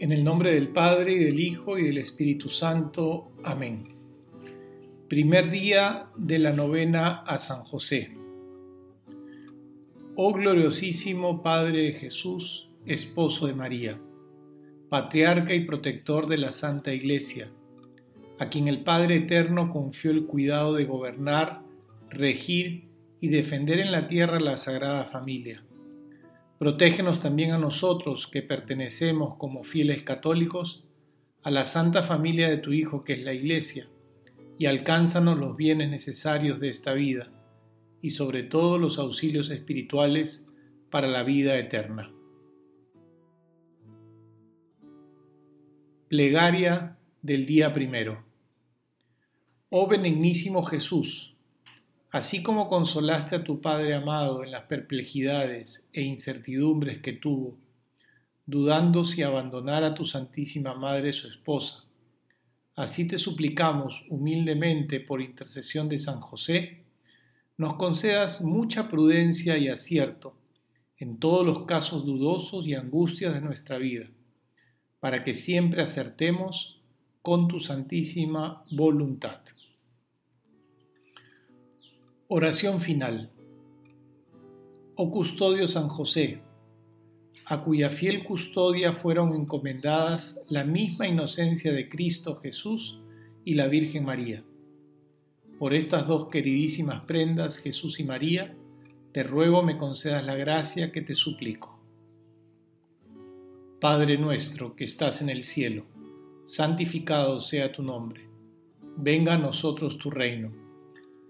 En el nombre del Padre, y del Hijo, y del Espíritu Santo. Amén. Primer día de la novena a San José. Oh gloriosísimo Padre de Jesús, esposo de María, patriarca y protector de la Santa Iglesia, a quien el Padre Eterno confió el cuidado de gobernar, regir y defender en la tierra la Sagrada Familia Protégenos también a nosotros que pertenecemos como fieles católicos a la santa familia de tu Hijo que es la Iglesia, y alcánzanos los bienes necesarios de esta vida, y sobre todo los auxilios espirituales para la vida eterna. Plegaria del día primero. Oh benignísimo Jesús, Así como consolaste a tu Padre amado en las perplejidades e incertidumbres que tuvo, dudando si abandonar a tu Santísima Madre su esposa, así te suplicamos humildemente por intercesión de San José, nos concedas mucha prudencia y acierto en todos los casos dudosos y angustias de nuestra vida, para que siempre acertemos con tu santísima voluntad. Oración final. Oh custodio San José, a cuya fiel custodia fueron encomendadas la misma inocencia de Cristo Jesús y la Virgen María. Por estas dos queridísimas prendas, Jesús y María, te ruego me concedas la gracia que te suplico. Padre nuestro que estás en el cielo, santificado sea tu nombre. Venga a nosotros tu reino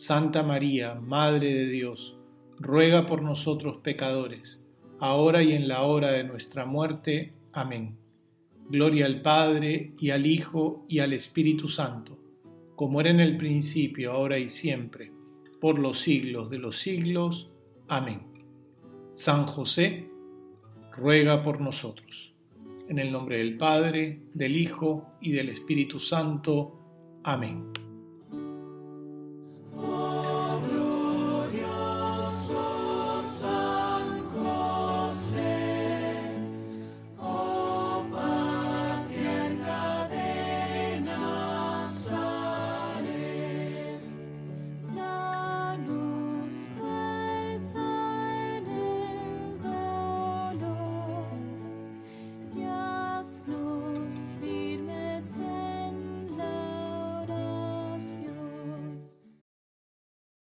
Santa María, Madre de Dios, ruega por nosotros pecadores, ahora y en la hora de nuestra muerte. Amén. Gloria al Padre, y al Hijo, y al Espíritu Santo, como era en el principio, ahora y siempre, por los siglos de los siglos. Amén. San José, ruega por nosotros. En el nombre del Padre, del Hijo y del Espíritu Santo. Amén.